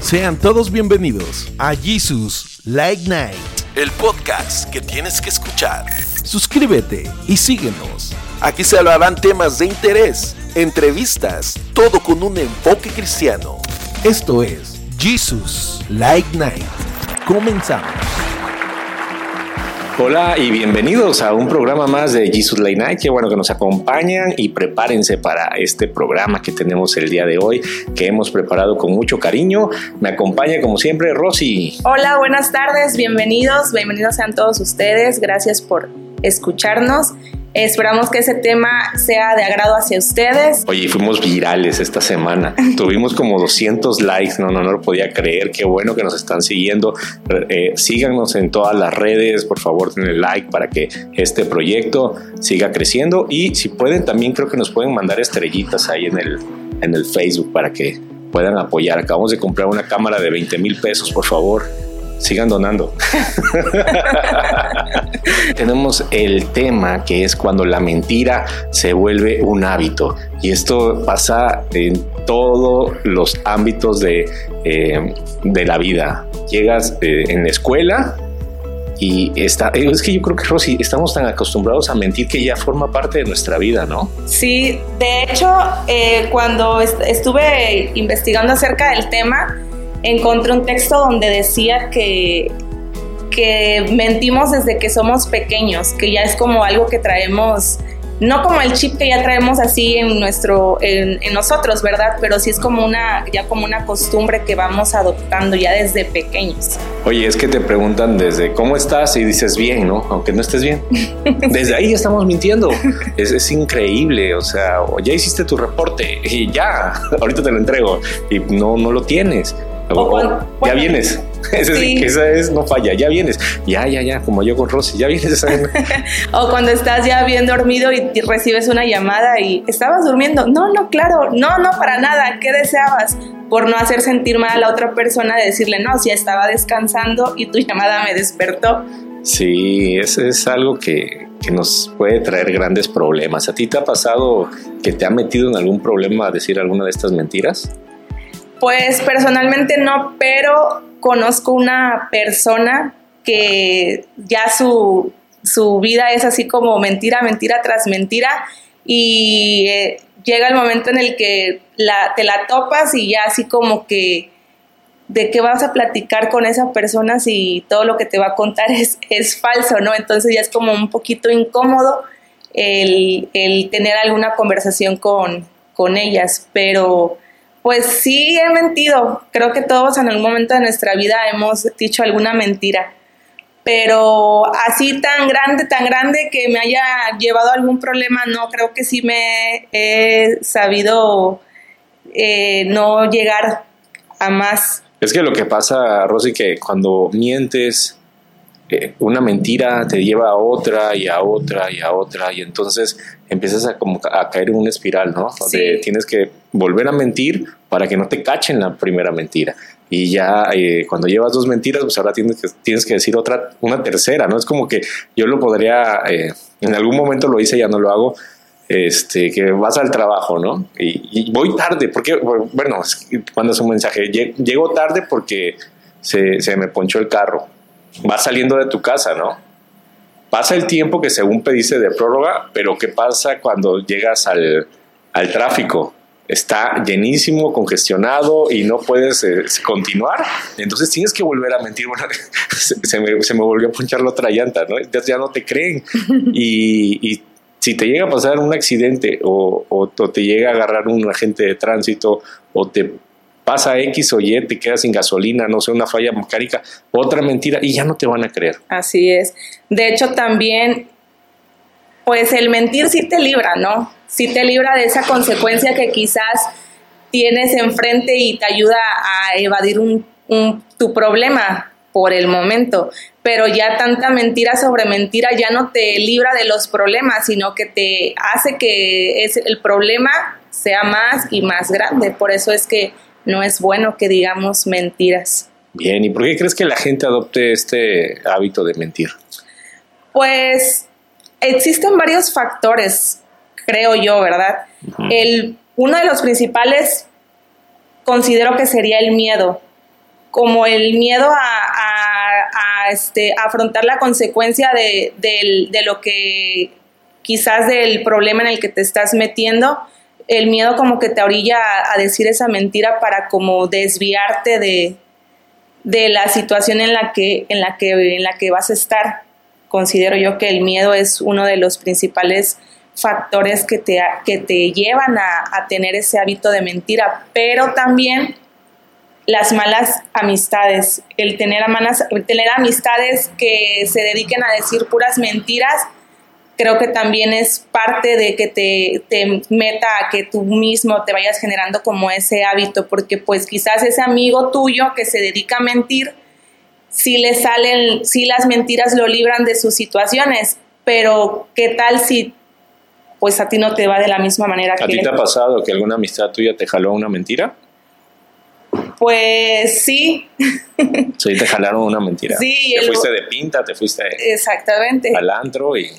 Sean todos bienvenidos a Jesus Light Night, el podcast que tienes que escuchar. Suscríbete y síguenos. Aquí se hablarán temas de interés, entrevistas, todo con un enfoque cristiano. Esto es Jesus Light Night. Comenzamos. Hola y bienvenidos a un programa más de Jesus Late Night. Qué bueno que nos acompañan y prepárense para este programa que tenemos el día de hoy, que hemos preparado con mucho cariño. Me acompaña como siempre Rosy. Hola, buenas tardes, bienvenidos, bienvenidos sean todos ustedes. Gracias por escucharnos. Esperamos que ese tema sea de agrado hacia ustedes. Oye, fuimos virales esta semana. Tuvimos como 200 likes. No, no, no lo podía creer. Qué bueno que nos están siguiendo. Eh, síganos en todas las redes. Por favor, denle like para que este proyecto siga creciendo. Y si pueden, también creo que nos pueden mandar estrellitas ahí en el, en el Facebook para que puedan apoyar. Acabamos de comprar una cámara de 20 mil pesos, por favor sigan donando. Tenemos el tema que es cuando la mentira se vuelve un hábito. Y esto pasa en todos los ámbitos de, eh, de la vida. Llegas eh, en la escuela y está, es que yo creo que Rosy, estamos tan acostumbrados a mentir que ya forma parte de nuestra vida, ¿no? Sí, de hecho, eh, cuando estuve investigando acerca del tema, encontré un texto donde decía que, que mentimos desde que somos pequeños, que ya es como algo que traemos no como el chip que ya traemos así en nuestro en, nosotros verdad pero sí es como una ya como una costumbre que vamos adoptando ya desde pequeños. Oye es que te preguntan desde cómo estás y dices bien no aunque no estés bien. Desde ahí estamos mintiendo. Es, es, increíble o sea ya hiciste tu reporte y ya ahorita te lo entrego y no no lo tienes ya vienes. Esa es, no falla, ya vienes. Ya, ya, ya, como yo con Rosy, ya vienes. o cuando estás ya bien dormido y recibes una llamada y estabas durmiendo. No, no, claro, no, no, para nada. ¿Qué deseabas? Por no hacer sentir mal a la otra persona de decirle, no, si estaba descansando y tu llamada me despertó. Sí, eso es algo que, que nos puede traer grandes problemas. ¿A ti te ha pasado que te ha metido en algún problema decir alguna de estas mentiras? Pues personalmente no, pero conozco una persona que ya su, vida es así como mentira, mentira tras mentira y eh, llega el momento en el que la, te la topas y ya así como que de qué vas a platicar con esa persona si todo lo que te va a contar es, es falso, ¿no? Entonces ya es como un poquito incómodo el, tener alguna conversación con, con ellas, pero pues sí he mentido. Creo que todos en algún momento de nuestra vida hemos dicho alguna mentira. Pero así tan grande, tan grande que me haya llevado a algún problema, no, creo que sí me he sabido eh, no llegar a más. Es que lo que pasa, Rosy, que cuando mientes, eh, una mentira te lleva a otra y a otra y a otra y entonces empiezas a, como a caer en una espiral, ¿no? Donde tienes que volver a mentir para que no te cachen la primera mentira. Y ya eh, cuando llevas dos mentiras, pues ahora tienes que, tienes que decir otra, una tercera, ¿no? Es como que yo lo podría, eh, en algún momento lo hice, ya no lo hago, este, que vas al trabajo, ¿no? Y, voy tarde, porque, bueno, cuando es un mensaje, llego tarde porque se, se me ponchó el carro vas saliendo de tu casa, ¿no? Pasa el tiempo que según pediste de prórroga, pero ¿qué pasa cuando llegas al, tráfico? Está llenísimo, congestionado y no puedes eh, continuar. Entonces tienes que volver a mentir. Bueno, se, me, volvió a punchar la otra llanta, ¿no? Ya, ya no te creen. Y, si te llega a pasar un accidente o, o, te llega a agarrar un agente de tránsito o te pasa X o Y, te quedas sin gasolina, no sé, una falla mecánica, otra mentira y ya no te van a creer. Así es. De hecho, también, pues el mentir sí te libra, ¿no? Sí te libra de esa consecuencia que quizás tienes enfrente y te ayuda a evadir un, tu problema por el momento, pero ya tanta mentira sobre mentira ya no te libra de los problemas, sino que te hace que es, el problema sea más y más grande. Por eso es que no es bueno que digamos mentiras. Bien, ¿y por qué crees que la gente adopte este hábito de mentir? Pues existen varios factores, creo yo, ¿verdad? el, uno de los principales considero que sería el miedo. como el miedo a, este, afrontar la consecuencia de, de, lo que quizás del problema en el que te estás metiendo, el miedo como que te orilla a, decir esa mentira para como desviarte de, de la situación en la que, en la que, en la que vas a estar. Considero yo que el miedo es uno de los principales factores que te, que te llevan a, a tener ese hábito de mentira, pero también las malas amistades, el tener, el tener amistades que se dediquen a decir puras mentiras, creo que también es parte de que te, te, meta a que tú mismo te vayas generando como ese hábito, porque pues quizás ese amigo tuyo que se dedica a mentir, si le salen, si las mentiras lo libran de sus situaciones, pero ¿qué tal si pues a ti no te va de la misma manera ¿A ti te ha pasado que alguna amistad tuya te jaló una mentira? Pues sí. Sí, te jalaron una mentira. Sí. Te fuiste de pinta, te fuiste Exactamente. al antro y...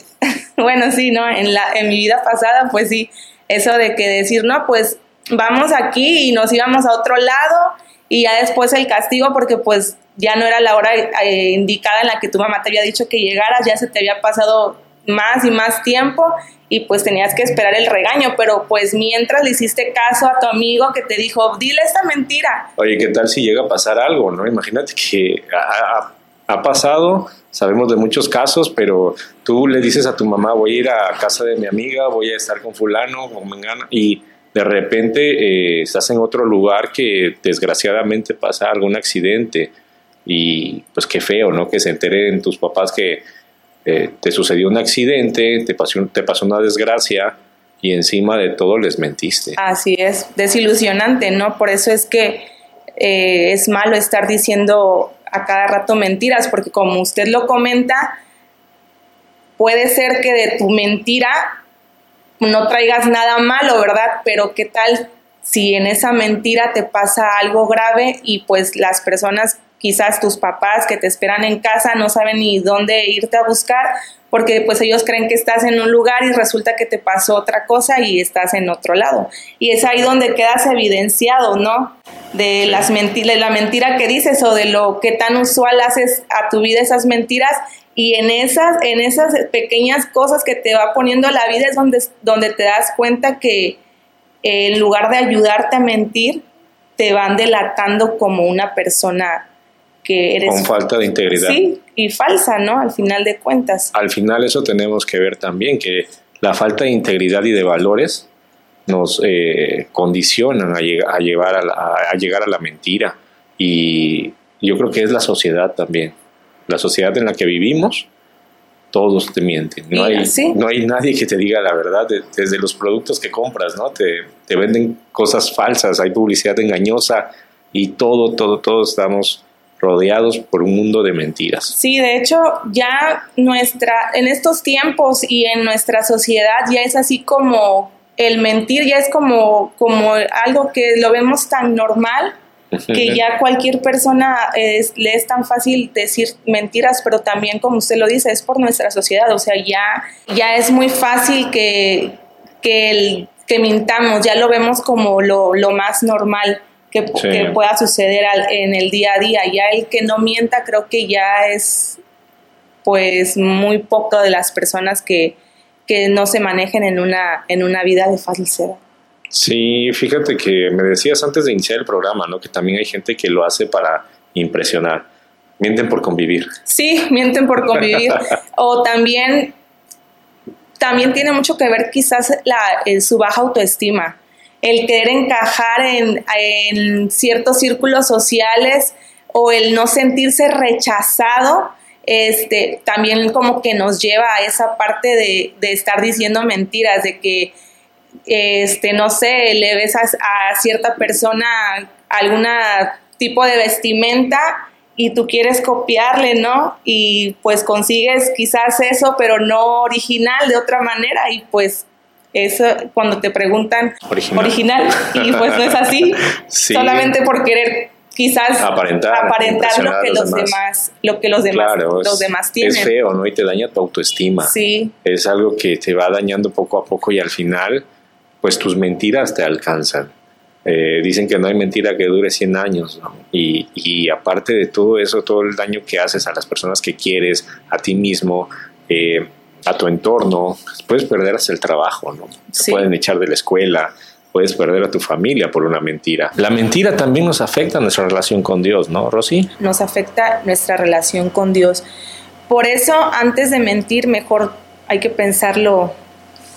bueno, sí, ¿no? En, la, en mi vida pasada, pues sí, eso de que decir, no, pues vamos aquí y nos íbamos a otro lado y ya después el castigo porque pues ya no era la hora eh, indicada en la que tu mamá te había dicho que llegaras, ya se te había pasado más y más tiempo y pues tenías que esperar el regaño, pero pues mientras le hiciste caso a tu amigo que te dijo, dile esta mentira. Oye, ¿qué tal si llega a pasar algo, no? Imagínate que ha, ha pasado, sabemos de muchos casos, pero tú le dices a tu mamá, voy a ir a casa de mi amiga, voy a estar con fulano, con mengana, y de repente eh, estás en otro lugar que desgraciadamente pasa algún accidente y pues qué feo, ¿no? Que se enteren tus papás que eh, te sucedió un accidente, te pasó, te pasó una desgracia y encima de todo les mentiste. Así es, desilusionante, ¿no? Por eso es que eh, es malo estar diciendo a cada rato mentiras, porque como usted lo comenta, puede ser que de tu mentira no traigas nada malo, ¿verdad? Pero ¿qué tal si en esa mentira te pasa algo grave y pues las personas quizás tus papás que te esperan en casa no saben ni dónde irte a buscar porque pues ellos creen que estás en un lugar y resulta que te pasó otra cosa y estás en otro lado. Y es ahí donde quedas evidenciado, ¿no? De las mentiras, de la mentira que dices o de lo que tan usual haces a tu vida esas mentiras y en esas en esas pequeñas cosas que te va poniendo la vida es donde donde te das cuenta que en lugar de ayudarte a mentir te van delatando como una persona con falta de integridad. Sí, y falsa, ¿no? Al final de cuentas. Al final eso tenemos que ver también, que la falta de integridad y de valores nos eh, condicionan a, a, llevar a, llegar a la mentira. Y yo creo que es la sociedad también. La sociedad en la que vivimos, todos te mienten. No, hay, no hay nadie que te diga la verdad, desde los productos que compras, ¿no? Te, te venden cosas falsas, hay publicidad engañosa y todo, todo, todos estamos rodeados por un mundo de mentiras. Sí, de hecho, ya nuestra, en estos tiempos y en nuestra sociedad ya es así como el mentir ya es como, como algo que lo vemos tan normal que ya cualquier persona le es tan fácil decir mentiras, pero también como usted lo dice, es por nuestra sociedad, o sea, ya, ya es muy fácil que, que, el, que mintamos, ya lo vemos como lo, lo más normal que, pueda suceder en el día a día. Ya el que no mienta creo que ya es pues muy poco de las personas que, no se manejen en una, en una vida de falsedad. Sí, fíjate que me decías antes de iniciar el programa, ¿no? Que también hay gente que lo hace para impresionar. Mienten por convivir. Sí, mienten por convivir. o también, también tiene mucho que ver quizás la, su baja autoestima el querer encajar en, ciertos círculos sociales o el no sentirse rechazado, este, también como que nos lleva a esa parte de, estar diciendo mentiras, de que, este, no sé, le ves a, cierta persona algún tipo de vestimenta y tú quieres copiarle, ¿no? Y pues consigues quizás eso, pero no original de otra manera y pues eso cuando te preguntan original, y pues no es así, solamente por querer quizás aparentar, lo que los demás. lo que los demás los demás tienen. Es feo, ¿no? Y te daña tu autoestima. Sí. Es algo que te va dañando poco a poco y al final pues tus mentiras te alcanzan. Eh, dicen que no hay mentira que dure 100 años, y, aparte de todo eso, todo el daño que haces a las personas que quieres, a ti mismo, eh, a tu entorno, puedes perder hasta el trabajo, ¿no? Te pueden echar de la escuela, puedes perder a tu familia por una mentira. La mentira también nos afecta a nuestra relación con Dios, ¿no, Rosy? Nos afecta nuestra relación con Dios. Por eso, antes de mentir, mejor hay que pensarlo,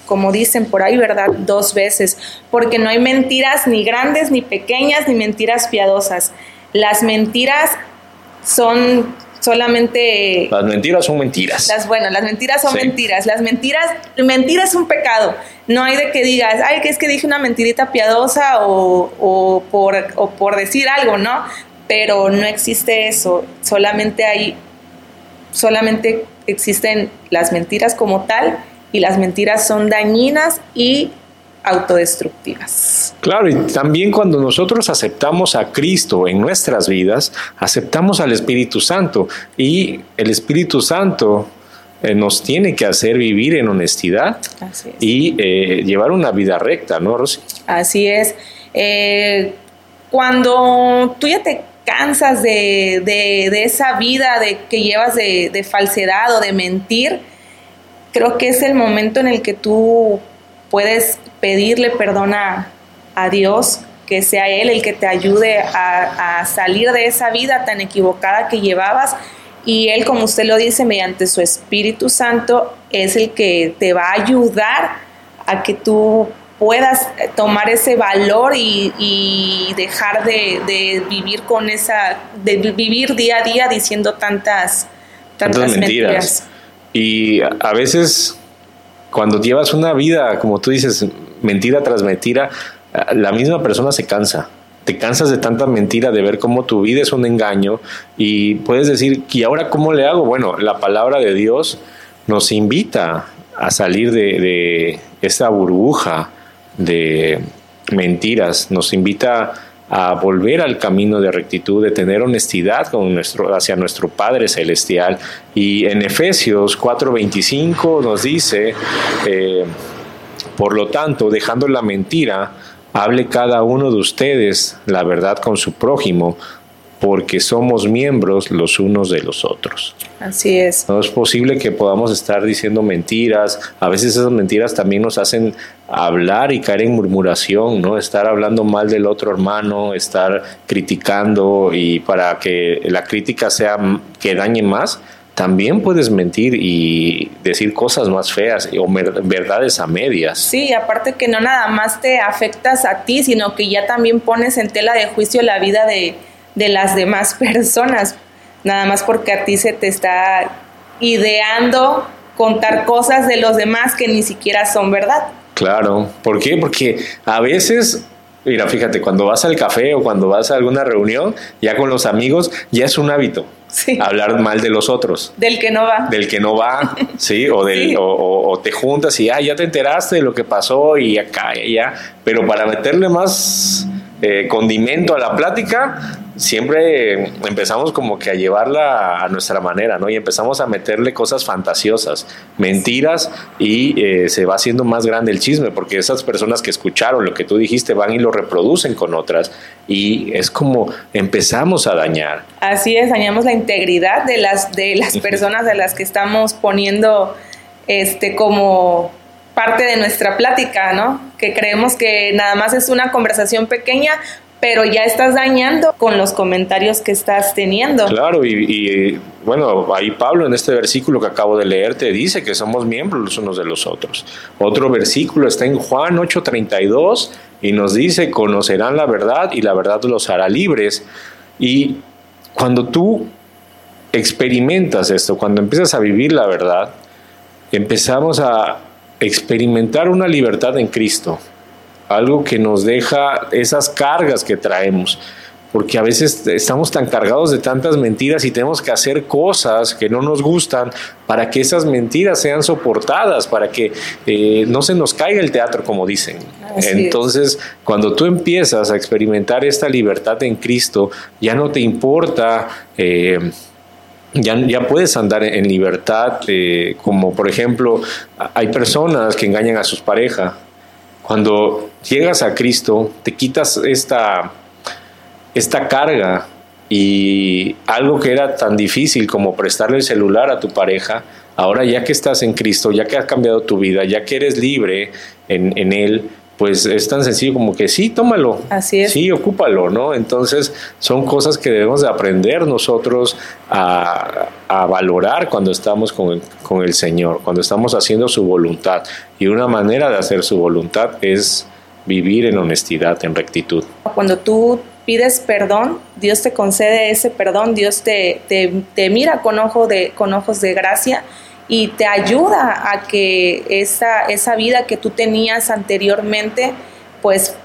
como dicen por ahí, ¿verdad? Dos veces, porque no hay mentiras ni grandes, ni pequeñas, ni mentiras piadosas. Las mentiras son solamente... Las mentiras son mentiras. Las, bueno, las mentiras son mentiras. Las mentiras, mentira es un pecado. No hay de que digas, ay, que es que dije una mentirita piadosa o, por, o por decir algo, ¿no? Pero no existe eso. Solamente hay, solamente existen las mentiras como tal y las mentiras son dañinas y autodestructivas. Claro, y también cuando nosotros aceptamos a Cristo en nuestras vidas, aceptamos al Espíritu Santo y el Espíritu Santo eh, nos tiene que hacer vivir en honestidad y eh, llevar una vida recta, ¿no, Rosy? Así es. Eh, cuando tú ya te cansas de, esa vida de, que llevas de, de falsedad o de mentir, creo que es el momento en el que tú puedes pedirle perdón a, Dios, que sea Él el que te ayude a, salir de esa vida tan equivocada que llevabas. Y Él, como usted lo dice, mediante su Espíritu Santo, es el que te va a ayudar a que tú puedas tomar ese valor y, dejar de, vivir con esa, de vivir día a día diciendo tantas, tantas, mentiras. Y a veces cuando llevas una vida, como tú dices, mentira tras mentira, la misma persona se cansa. Te cansas de tanta mentira, de ver cómo tu vida es un engaño y puedes decir, ¿y ahora cómo le hago? Bueno, la palabra de Dios nos invita a salir de, de esta burbuja de mentiras, nos invita a volver al camino de rectitud, de tener honestidad con nuestro, hacia nuestro Padre Celestial. Y en Efesios 4:25 nos dice, eh, por lo tanto, dejando la mentira, hable cada uno de ustedes la verdad con su prójimo, porque somos miembros los unos de los otros. Así es. No es posible que podamos estar diciendo mentiras. A veces esas mentiras también nos hacen hablar y caer en murmuración, ¿no? Estar hablando mal del otro hermano, estar criticando y para que la crítica sea que dañe más, también puedes mentir y decir cosas más feas o verdades a medias. Sí, aparte que no nada más te afectas a ti, sino que ya también pones en tela de juicio la vida de, de las demás personas, nada más porque a ti se te está ideando contar cosas de los demás que ni siquiera son verdad. Claro, ¿por qué? Porque a veces Mira, fíjate, cuando vas al café o cuando vas a alguna reunión, ya con los amigos, ya es un hábito. Hablar mal de los otros. Del que no va. Del que no va, sí, o, del, O, te juntas y ah, ya te enteraste de lo que pasó y acá y allá. Pero para meterle más eh, condimento a la plática, siempre empezamos como que a llevarla a nuestra manera, ¿no? Y empezamos a meterle cosas fantasiosas, mentiras, y eh, se va haciendo más grande el chisme, porque esas personas que escucharon lo que tú dijiste van y lo reproducen con otras, y es como empezamos a dañar. Así es, dañamos la integridad de las, de las personas de las que estamos poniendo este como parte de nuestra plática, ¿no? Que creemos que nada más es una conversación pequeña, pero ya estás dañando con los comentarios que estás teniendo. Claro, y, bueno, ahí Pablo en este versículo que acabo de leer te dice que somos miembros los unos de los otros. Otro versículo está en Juan 8:32 y nos dice, conocerán la verdad y la verdad los hará libres. Y cuando tú experimentas esto, cuando empiezas a vivir la verdad, empezamos a experimentar una libertad en Cristo algo que nos deja esas cargas que traemos, porque a veces estamos tan cargados de tantas mentiras y tenemos que hacer cosas que no nos gustan para que esas mentiras sean soportadas, para que eh, no se nos caiga el teatro, como dicen. Entonces, cuando tú empiezas a experimentar esta libertad en Cristo, ya no te importa... Eh, ya, ya, puedes andar en libertad, eh, como por ejemplo, hay personas que engañan a sus parejas. Cuando llegas a Cristo, te quitas esta, esta carga y algo que era tan difícil como prestarle el celular a tu pareja, ahora ya que estás en Cristo, ya que has cambiado tu vida, ya que eres libre en, en Él, pues es tan sencillo como que sí, tómalo. Así es. Sí, ocúpalo, ¿no? Entonces son cosas que debemos de aprender nosotros a, valorar cuando estamos con el, con el Señor, cuando estamos haciendo su voluntad. Y una manera de hacer su voluntad es vivir en honestidad, en rectitud. Cuando tú pides perdón, Dios te concede ese perdón, Dios te, te, te mira con, ojo de, con ojos de gracia y te ayuda a que esa, esa vida que tú tenías anteriormente, pues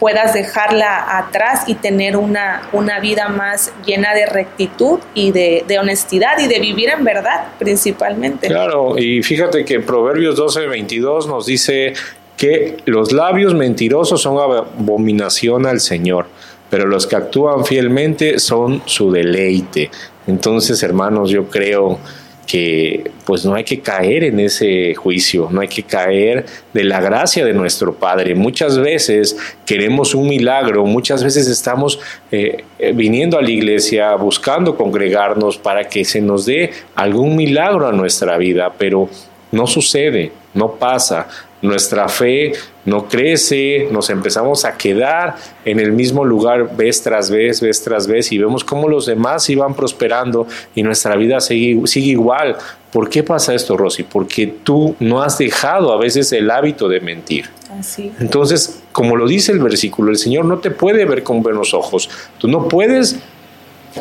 puedas dejarla atrás y tener una, una vida más llena de rectitud y de, honestidad y de vivir en verdad principalmente. Claro, y fíjate que Proverbios 12, 22 nos dice que los labios mentirosos son abominación al Señor, pero los que actúan fielmente son su deleite. Entonces, hermanos, yo creo que pues no hay que caer en ese juicio, no hay que caer de la gracia de nuestro Padre. Muchas veces queremos un milagro, muchas veces estamos eh, viniendo a la iglesia buscando congregarnos para que se nos dé algún milagro a nuestra vida, pero no sucede, no pasa nuestra fe no crece, nos empezamos a quedar en el mismo lugar vez tras vez, vez tras vez, y vemos cómo los demás iban prosperando y nuestra vida sigue, sigue igual. ¿Por qué pasa esto, Rosy? Porque tú no has dejado a veces el hábito de mentir. Así. Entonces, como lo dice el versículo, el Señor no te puede ver con buenos ojos. Tú no puedes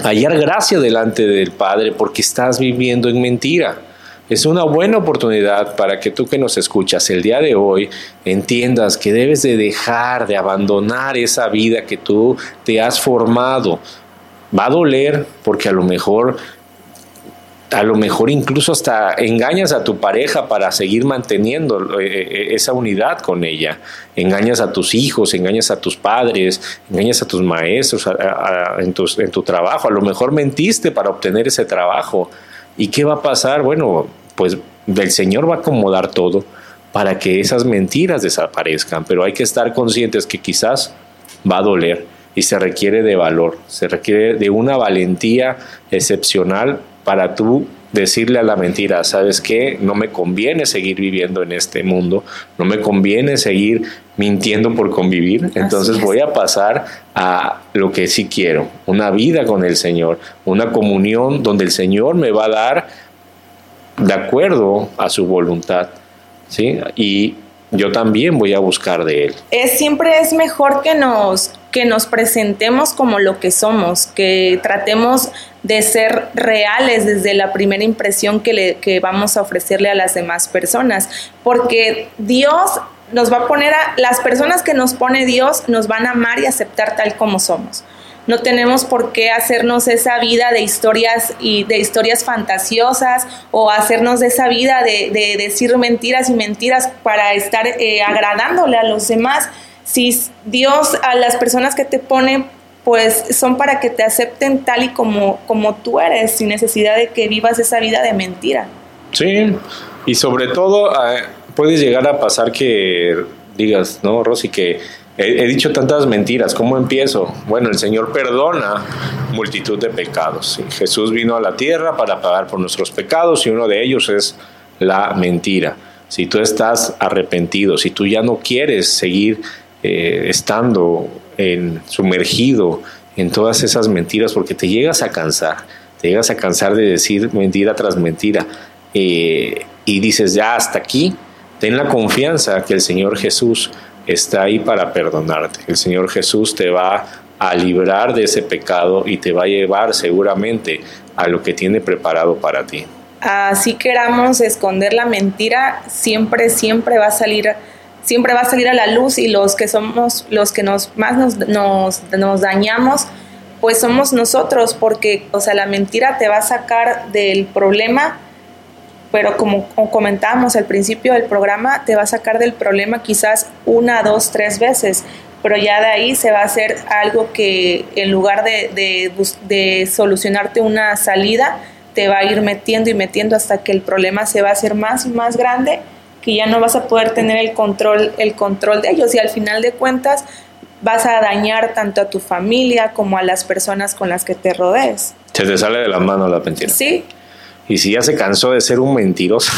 hallar gracia delante del Padre porque estás viviendo en mentira. Es una buena oportunidad para que tú que nos escuchas el día de hoy entiendas que debes de dejar, de abandonar esa vida que tú te has formado. Va a doler porque a lo mejor a lo mejor incluso hasta engañas a tu pareja para seguir manteniendo eh, eh, esa unidad con ella. Engañas a tus hijos, engañas a tus padres, engañas a tus maestros en, en tu trabajo. A lo mejor mentiste para obtener ese trabajo. ¿Y qué va a pasar? Bueno, pues el Señor va a acomodar todo para que esas mentiras desaparezcan, pero hay que estar conscientes que quizás va a doler y se requiere de valor, se requiere de una valentía excepcional para tú decirle a la mentira, ¿sabes qué? No me conviene seguir viviendo en este mundo, no me conviene seguir mintiendo por convivir, entonces voy a pasar a lo que sí quiero, una vida con el Señor, una comunión donde el Señor me va a dar de acuerdo a su voluntad, ¿sí? Y yo también voy a buscar de él. Es siempre es mejor que nos que nos presentemos como lo que somos, que tratemos de ser reales desde la primera impresión que, le, que vamos a ofrecerle a las demás personas, porque Dios nos va a poner a las personas que nos pone Dios nos van a amar y aceptar tal como somos no tenemos por qué hacernos esa vida de historias y de historias fantasiosas o hacernos de esa vida de, decir mentiras y mentiras para estar eh, agradándole a los demás. Si Dios a las personas que te pone pues son para que te acepten tal y como, como tú eres, sin necesidad de que vivas esa vida de mentira. Sí, y sobre todo eh, puedes llegar a pasar que digas, ¿no, Rosy? Que He, dicho tantas mentiras, ¿cómo empiezo? Bueno, el Señor perdona multitud de pecados. Jesús vino a la tierra para pagar por nuestros pecados y uno de ellos es la mentira. Si tú estás arrepentido, si tú ya no quieres seguir eh, estando en, sumergido en todas esas mentiras porque te llegas a cansar, te llegas a cansar de decir mentira tras mentira eh, y dices ya hasta aquí, ten la confianza que el Señor Jesús está ahí para perdonarte. El Señor Jesús te va a librar de ese pecado y te va a llevar seguramente a lo que tiene preparado para ti. Así queramos esconder la mentira, siempre, siempre va a salir, siempre va a salir a la luz y los que somos, los que nos más nos, nos, nos dañamos, pues somos nosotros, porque, o sea, la mentira te va a sacar del problema pero como, comentábamos al principio del programa, te va a sacar del problema quizás una, dos, tres veces, pero ya de ahí se va a hacer algo que en lugar de, de, solucionarte una salida, te va a ir metiendo y metiendo hasta que el problema se va a hacer más y más grande que ya no vas a poder tener el control, el control de ellos y al final de cuentas vas a dañar tanto a tu familia como a las personas con las que te rodees. Se te sale de las manos la mentira. Sí, y si ya se cansó de ser un mentiroso,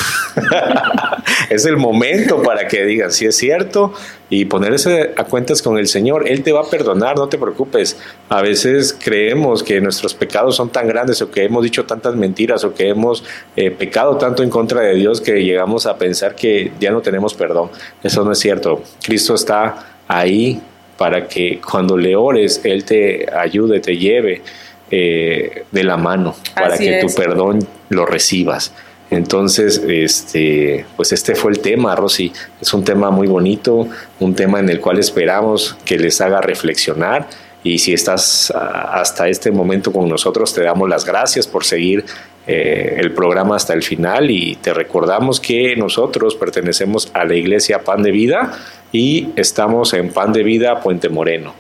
es el momento para que digan si es cierto y ponerse a cuentas con el Señor. Él te va a perdonar, no te preocupes. A veces creemos que nuestros pecados son tan grandes o que hemos dicho tantas mentiras o que hemos eh, pecado tanto en contra de Dios que llegamos a pensar que ya no tenemos perdón. Eso no es cierto. Cristo está ahí para que cuando le ores, Él te ayude, te lleve eh, de la mano para que tu perdón lo recibas. Entonces, este, pues este fue el tema, Rosy. Es un tema muy bonito, un tema en el cual esperamos que les haga reflexionar. Y si estás ah, hasta este momento con nosotros, te damos las gracias por seguir eh, el programa hasta el final y te recordamos que nosotros pertenecemos a la iglesia Pan de Vida y estamos en Pan de Vida Puente Moreno.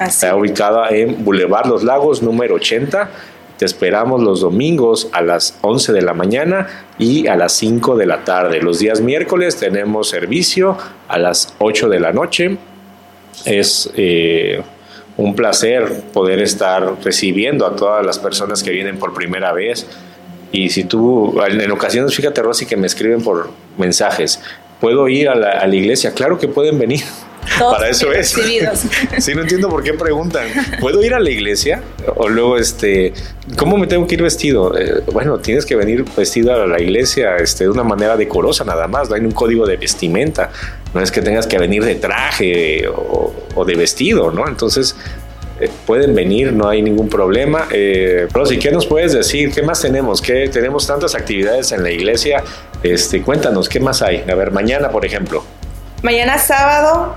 Está ubicada en Boulevard Los Lagos, número 80. Te esperamos los domingos a las 11 de la mañana y a las 5 de la tarde. Los días miércoles tenemos servicio a las 8 de la noche. Es eh, un placer poder estar recibiendo a todas las personas que vienen por primera vez. Y si tú, en ocasiones, fíjate, Rosy, que me escriben por mensajes, ¿puedo ir a la, a la iglesia? Claro que pueden venir. Para eso es. sí, no entiendo por qué preguntan. ¿Puedo ir a la iglesia? O luego, este, ¿cómo me tengo que ir vestido? Eh, bueno, tienes que venir vestido a la iglesia este, de una manera decorosa nada más. No hay un código de vestimenta. No es que tengas que venir de traje o, de vestido, ¿no? Entonces, eh, pueden venir, no hay ningún problema. Eh, Rosy, ¿qué nos puedes decir? ¿Qué más tenemos? ¿Qué, tenemos tantas actividades en la iglesia. Este, cuéntanos, ¿qué más hay? A ver, mañana, por ejemplo. Mañana sábado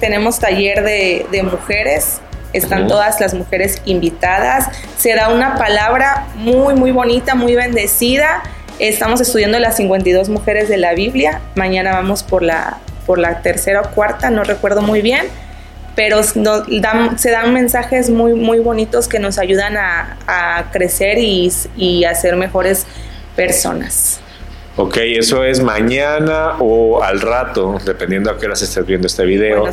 tenemos taller de, mujeres, están todas las mujeres invitadas, se da una palabra muy, muy bonita, muy bendecida. Estamos estudiando las 52 mujeres de la Biblia, mañana vamos por la, por la tercera o cuarta, no recuerdo muy bien, pero se dan mensajes muy, muy bonitos que nos ayudan a, crecer y, y a ser mejores personas. Ok, eso es mañana o al rato, dependiendo a qué horas estés viendo este video.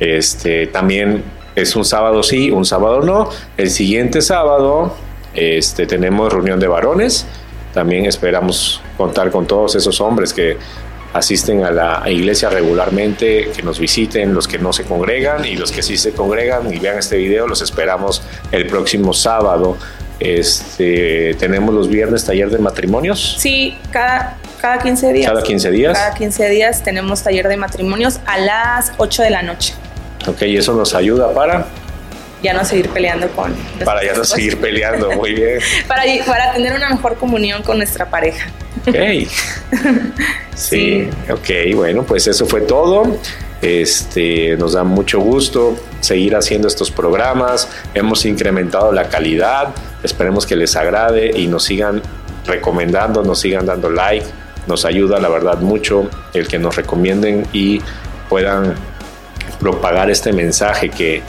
Este también es un sábado sí, un sábado no. El siguiente sábado este, tenemos reunión de varones. También esperamos contar con todos esos hombres que asisten a la iglesia regularmente, que nos visiten, los que no se congregan y los que sí se congregan y vean este video, los esperamos el próximo sábado este, tenemos los viernes taller de matrimonios. Sí, cada, cada 15 días. Cada 15 días. Cada 15 días tenemos taller de matrimonios a las 8 de la noche. Ok, y eso nos ayuda para ya no seguir peleando con... Para ya no seguir peleando, muy bien. para, para tener una mejor comunión con nuestra pareja. Ok. sí, ok, bueno, pues eso fue todo. Este, nos da mucho gusto seguir haciendo estos programas. Hemos incrementado la calidad. Esperemos que les agrade y nos sigan recomendando, nos sigan dando like. Nos ayuda, la verdad, mucho el que nos recomienden y puedan propagar este mensaje que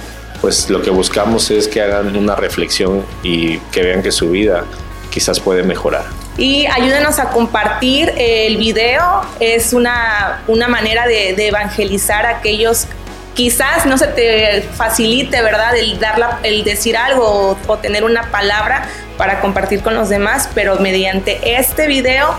pues lo que buscamos es que hagan una reflexión y que vean que su vida quizás puede mejorar y ayúdenos a compartir el video. Es una, una manera de, evangelizar a aquellos quizás no se te facilite, ¿verdad? El, dar el decir algo o, tener una palabra para compartir con los demás, pero mediante este video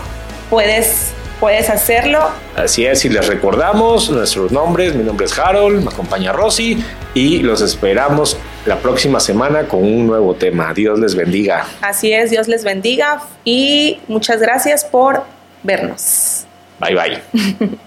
puedes, puedes hacerlo. Así es, y les recordamos nuestros nombres. Mi nombre es Harold, me acompaña Rosy y los esperamos la próxima semana con un nuevo tema. Dios les bendiga. Así es, Dios les bendiga y muchas gracias por vernos. Bye bye.